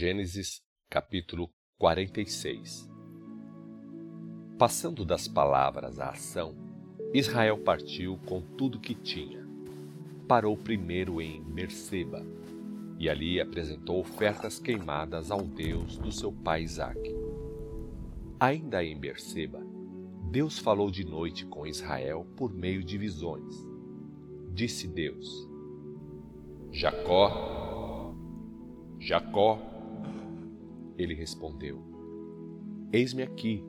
Gênesis capítulo 46 Passando das palavras à ação, Israel partiu com tudo que tinha. Parou primeiro em Berseba e ali apresentou ofertas queimadas ao Deus do seu pai Isaque. Ainda em Berseba, Deus falou de noite com Israel por meio de visões. Disse Deus: Jacó, Jacó, ele respondeu: Eis-me aqui.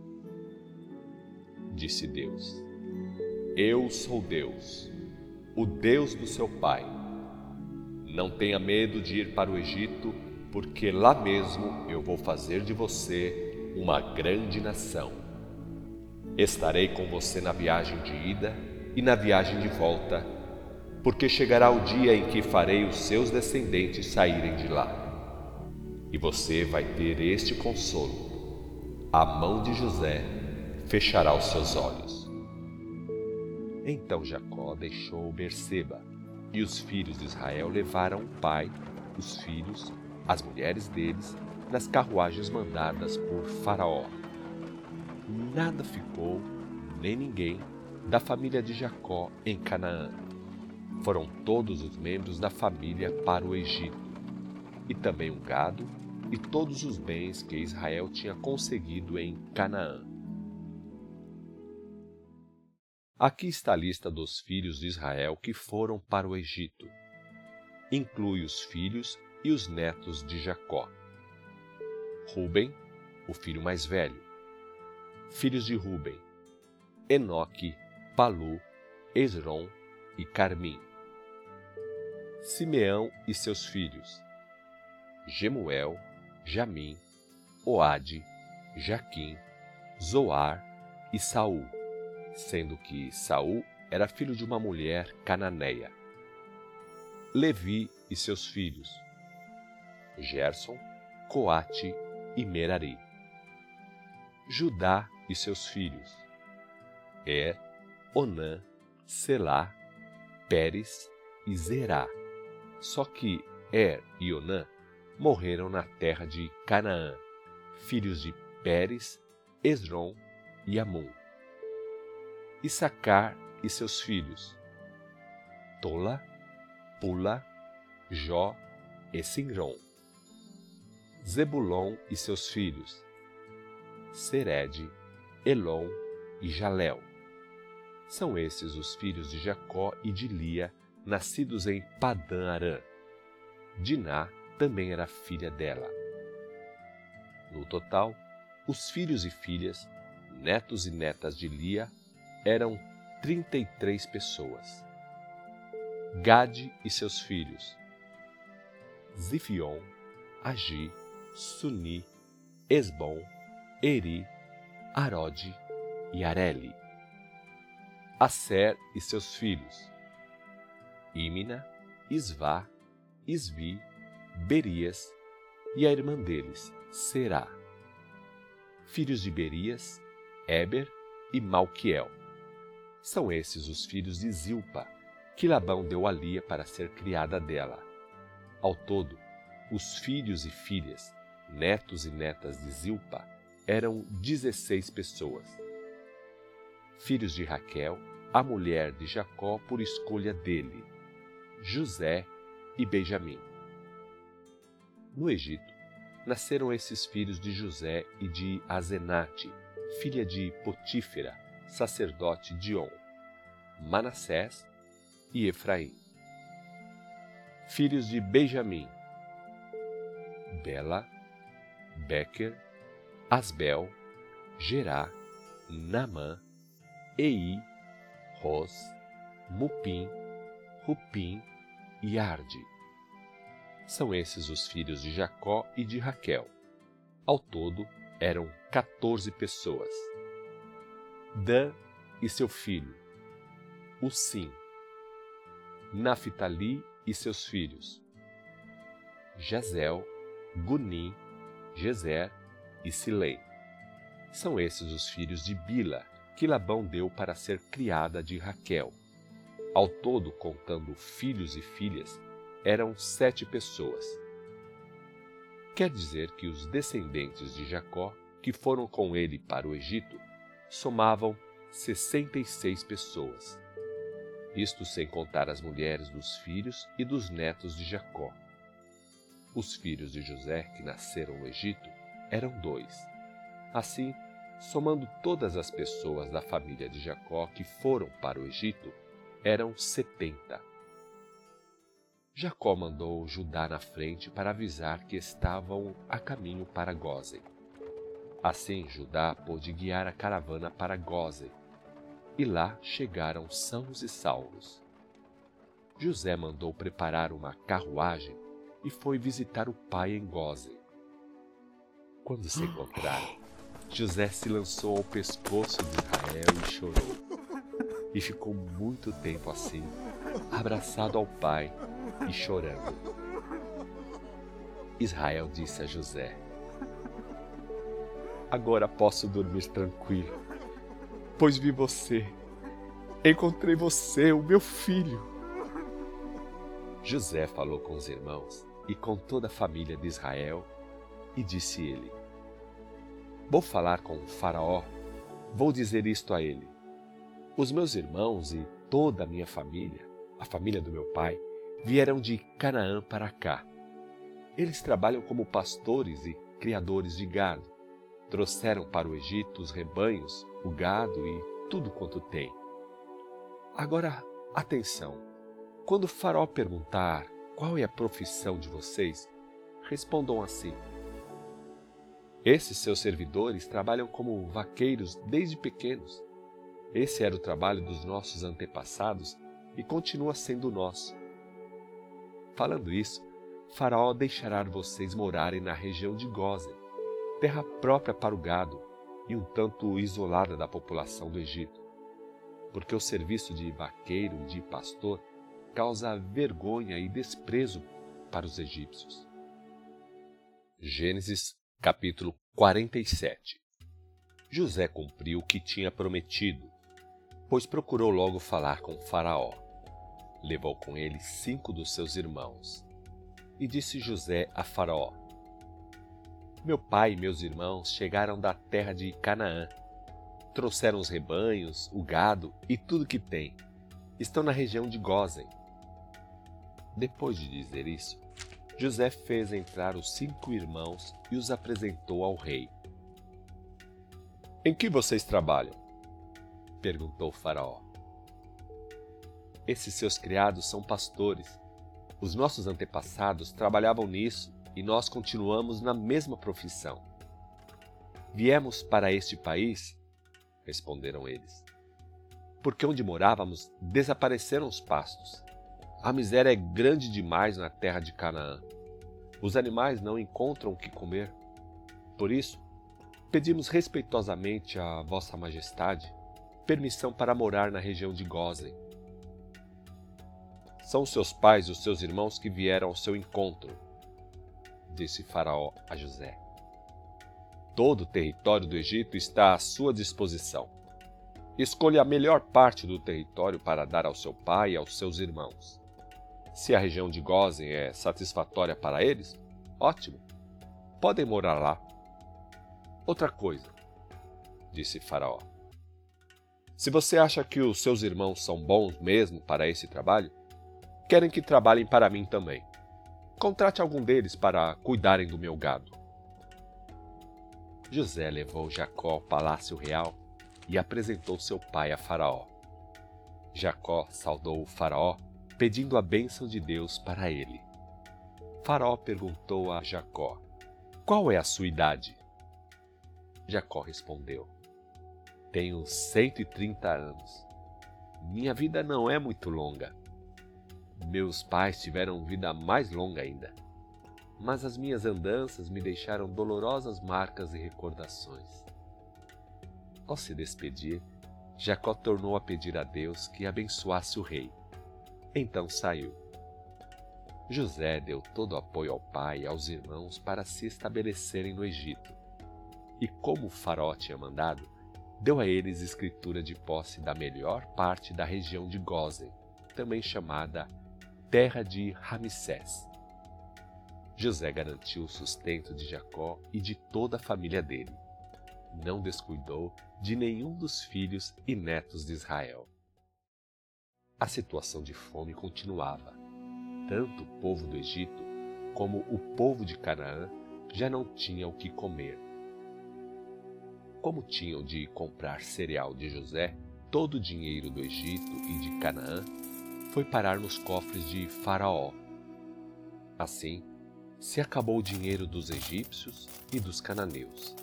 Disse Deus: Eu sou Deus, o Deus do seu pai. Não tenha medo de ir para o Egito, porque lá mesmo eu vou fazer de você uma grande nação. Estarei com você na viagem de ida e na viagem de volta, porque chegará o dia em que farei os seus descendentes saírem de lá e você vai ter este consolo. A mão de José fechará os seus olhos. Então Jacó deixou Berseba, e os filhos de Israel levaram o pai, os filhos, as mulheres deles, nas carruagens mandadas por Faraó. Nada ficou, nem ninguém, da família de Jacó em Canaã. Foram todos os membros da família para o Egito, e também um gado e todos os bens que Israel tinha conseguido em Canaã. Aqui está a lista dos filhos de Israel que foram para o Egito. Inclui os filhos e os netos de Jacó. Ruben, o filho mais velho. Filhos de Ruben: Enoque, Palu, Esron e Carmim. Simeão e seus filhos: Gemuel, Jamim, Oade, Jaquim, Zoar e Saul, sendo que Saul era filho de uma mulher cananeia. Levi e seus filhos, Gerson, Coate e Merari. Judá e seus filhos, Er, Onã, Selá, Pérez e Zerá. Só que Er e Onã morreram na terra de Canaã, filhos de Pérez, Esrom e Amon. Issacar e seus filhos, Tola, Pula, Jó e Sinrom. Zebulon e seus filhos, Sered, Elon e Jalel. São esses os filhos de Jacó e de Lia, nascidos em Padã Arã. Diná também era filha dela. No total, os filhos e filhas, netos e netas de Lia eram 33 pessoas. Gade e seus filhos, Zifion, Agi, Suni, Esbom, Eri, Arode e Areli. Aser e seus filhos, Imina, Isvá, Isvi Berias e a irmã deles, Será. Filhos de Berias, Eber e Malquiel. São esses os filhos de Zilpa, que Labão deu a Lia para ser criada dela. Ao todo, os filhos e filhas, netos e netas de Zilpa, eram dezesseis pessoas. Filhos de Raquel, a mulher de Jacó por escolha dele, José e Benjamim. No Egito, nasceram esses filhos de José e de Azenate, filha de Potífera, sacerdote de On, Manassés e Efraim. Filhos de Benjamim, Bela, Becker, Asbel, Gerá, Namã, Ei, Ros, Mupim, Rupim e Arde. São esses os filhos de Jacó e de Raquel. Ao todo, eram 14 pessoas. Dan e seu filho, Usim, Naphtali e seus filhos, Jazel, Gunim, Jezer e Silém. São esses os filhos de Bila, que Labão deu para ser criada de Raquel. Ao todo, contando filhos e filhas, eram sete pessoas. Quer dizer que os descendentes de Jacó, que foram com ele para o Egito, somavam 66 pessoas. Isto sem contar as mulheres dos filhos e dos netos de Jacó. Os filhos de José que nasceram no Egito eram dois. Assim, somando todas as pessoas da família de Jacó que foram para o Egito, eram setenta. Jacó mandou Judá na frente para avisar que estavam a caminho para Gózen. Assim Judá pôde guiar a caravana para Gózen, e lá chegaram sãos e salvos. José mandou preparar uma carruagem e foi visitar o pai em Gózen. Quando se encontraram, José se lançou ao pescoço de Israel e chorou. E ficou muito tempo assim, abraçado ao pai e chorando. Israel disse a José: Agora posso dormir tranquilo, pois vi você. Encontrei você, o meu filho. José falou com os irmãos e com toda a família de Israel e disse ele: Vou falar com o Faraó, vou dizer isto a ele. Os meus irmãos e toda a minha família, a família do meu pai, vieram de Canaã para cá. Eles trabalham como pastores e criadores de gado. Trouxeram para o Egito os rebanhos, o gado e tudo quanto tem. Agora, atenção. Quando o Faraó perguntar qual é a profissão de vocês, respondam assim: Esses seus servidores trabalham como vaqueiros desde pequenos. Esse era o trabalho dos nossos antepassados e continua sendo o nosso. Falando isso, Faraó deixará vocês morarem na região de Gozen, terra própria para o gado e um tanto isolada da população do Egito, porque o serviço de vaqueiro e de pastor causa vergonha e desprezo para os egípcios. Gênesis capítulo 47 José cumpriu o que tinha prometido, pois procurou logo falar com Faraó levou com ele cinco dos seus irmãos. E disse José a Faraó: Meu pai e meus irmãos chegaram da terra de Canaã. Trouxeram os rebanhos, o gado e tudo que tem. Estão na região de Gozen. Depois de dizer isso, José fez entrar os cinco irmãos e os apresentou ao rei. Em que vocês trabalham? perguntou Faraó. Esses seus criados são pastores. Os nossos antepassados trabalhavam nisso e nós continuamos na mesma profissão. Viemos para este país, responderam eles, porque onde morávamos desapareceram os pastos. A miséria é grande demais na terra de Canaã. Os animais não encontram o que comer. Por isso, pedimos respeitosamente a Vossa Majestade permissão para morar na região de Gozen são seus pais e os seus irmãos que vieram ao seu encontro, disse Faraó a José. Todo o território do Egito está à sua disposição. Escolha a melhor parte do território para dar ao seu pai e aos seus irmãos. Se a região de Gozen é satisfatória para eles, ótimo. Podem morar lá. Outra coisa, disse Faraó. Se você acha que os seus irmãos são bons mesmo para esse trabalho, querem que trabalhem para mim também. Contrate algum deles para cuidarem do meu gado. José levou Jacó ao palácio real e apresentou seu pai a Faraó. Jacó saudou o Faraó, pedindo a bênção de Deus para ele. Faraó perguntou a Jacó: Qual é a sua idade? Jacó respondeu: Tenho 130 anos. Minha vida não é muito longa. Meus pais tiveram vida mais longa ainda, mas as minhas andanças me deixaram dolorosas marcas e recordações. Ao se despedir, Jacó tornou a pedir a Deus que abençoasse o rei. Então saiu. José deu todo o apoio ao pai e aos irmãos para se estabelecerem no Egito. E como o faraó tinha mandado, deu a eles escritura de posse da melhor parte da região de Gozen, também chamada terra de Ramsés. José garantiu o sustento de Jacó e de toda a família dele. Não descuidou de nenhum dos filhos e netos de Israel. A situação de fome continuava. Tanto o povo do Egito como o povo de Canaã já não tinham o que comer. Como tinham de comprar cereal de José, todo o dinheiro do Egito e de Canaã foi parar nos cofres de Faraó. Assim, se acabou o dinheiro dos egípcios e dos cananeus.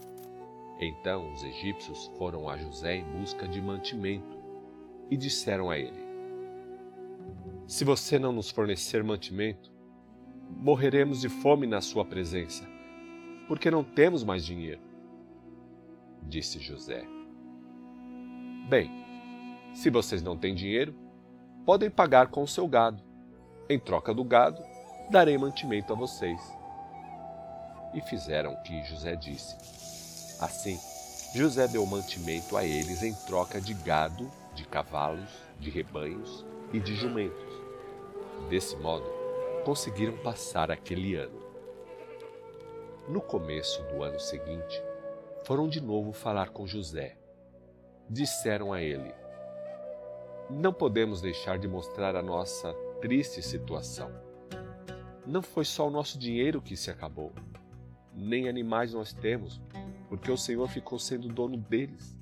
Então os egípcios foram a José em busca de mantimento e disseram a ele: Se você não nos fornecer mantimento, morreremos de fome na sua presença, porque não temos mais dinheiro. Disse José: Bem, se vocês não têm dinheiro, podem pagar com o seu gado. Em troca do gado, darei mantimento a vocês. E fizeram o que José disse. Assim, José deu mantimento a eles em troca de gado, de cavalos, de rebanhos e de jumentos. Desse modo, conseguiram passar aquele ano. No começo do ano seguinte, foram de novo falar com José. Disseram a ele: Não podemos deixar de mostrar a nossa triste situação. Não foi só o nosso dinheiro que se acabou, nem animais nós temos, porque o Senhor ficou sendo dono deles.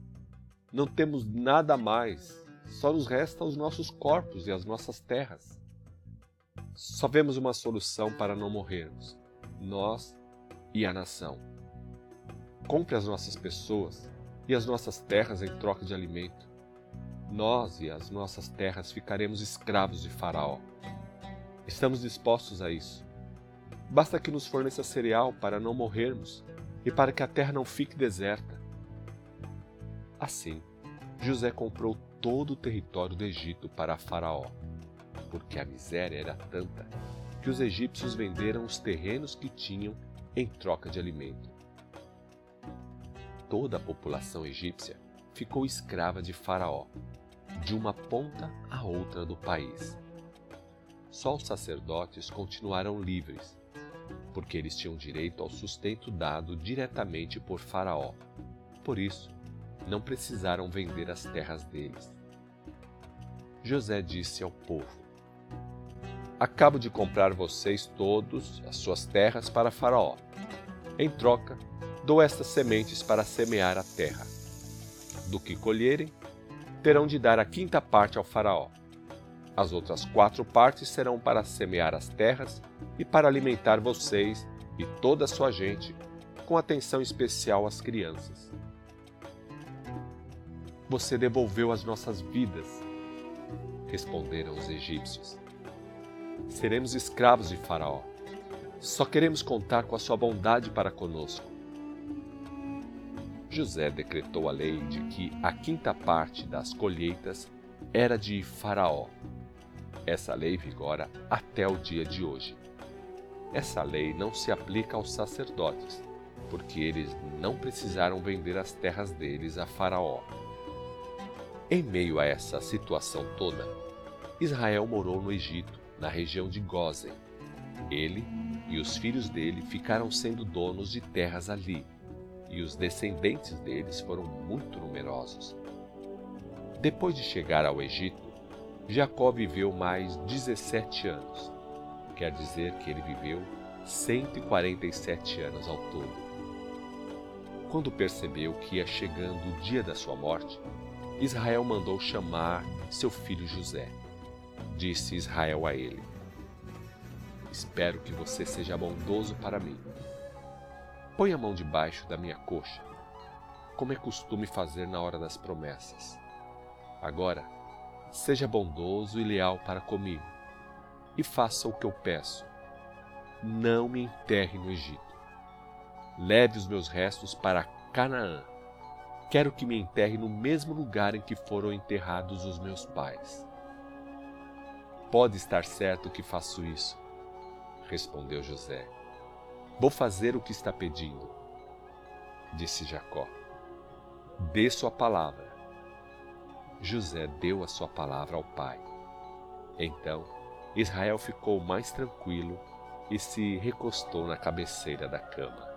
Não temos nada mais, só nos resta os nossos corpos e as nossas terras. Só vemos uma solução para não morrermos, nós e a nação. Compre as nossas pessoas e as nossas terras em troca de alimento. Nós e as nossas terras ficaremos escravos de Faraó. Estamos dispostos a isso. Basta que nos forneça cereal para não morrermos e para que a terra não fique deserta. Assim, José comprou todo o território do Egito para Faraó porque a miséria era tanta que os egípcios venderam os terrenos que tinham em troca de alimento. Toda a população egípcia ficou escrava de Faraó, de uma ponta à outra do país. Só os sacerdotes continuaram livres, porque eles tinham direito ao sustento dado diretamente por Faraó. Por isso, não precisaram vender as terras deles. José disse ao povo: Acabo de comprar vocês todos as suas terras para Faraó. Em troca, dou estas sementes para semear a terra. Do que colherem, terão de dar a quinta parte ao Faraó. As outras quatro partes serão para semear as terras e para alimentar vocês e toda a sua gente, com atenção especial às crianças. Você devolveu as nossas vidas, responderam os egípcios seremos escravos de Faraó. Só queremos contar com a sua bondade para conosco. José decretou a lei de que a quinta parte das colheitas era de Faraó. Essa lei vigora até o dia de hoje. Essa lei não se aplica aos sacerdotes, porque eles não precisaram vender as terras deles a Faraó. Em meio a essa situação toda, Israel morou no Egito na região de Gozen. Ele e os filhos dele ficaram sendo donos de terras ali, e os descendentes deles foram muito numerosos. Depois de chegar ao Egito, Jacó viveu mais 17 anos. Quer dizer que ele viveu 147 anos ao todo. Quando percebeu que ia chegando o dia da sua morte, Israel mandou chamar seu filho José disse Israel a ele: Espero que você seja bondoso para mim. Põe a mão debaixo da minha coxa, como é costume fazer na hora das promessas. Agora, seja bondoso e leal para comigo, e faça o que eu peço. Não me enterre no Egito. Leve os meus restos para Canaã. Quero que me enterre no mesmo lugar em que foram enterrados os meus pais. Pode estar certo que faço isso, respondeu José. Vou fazer o que está pedindo. Disse Jacó: Dê sua palavra. José deu a sua palavra ao pai. Então Israel ficou mais tranquilo e se recostou na cabeceira da cama.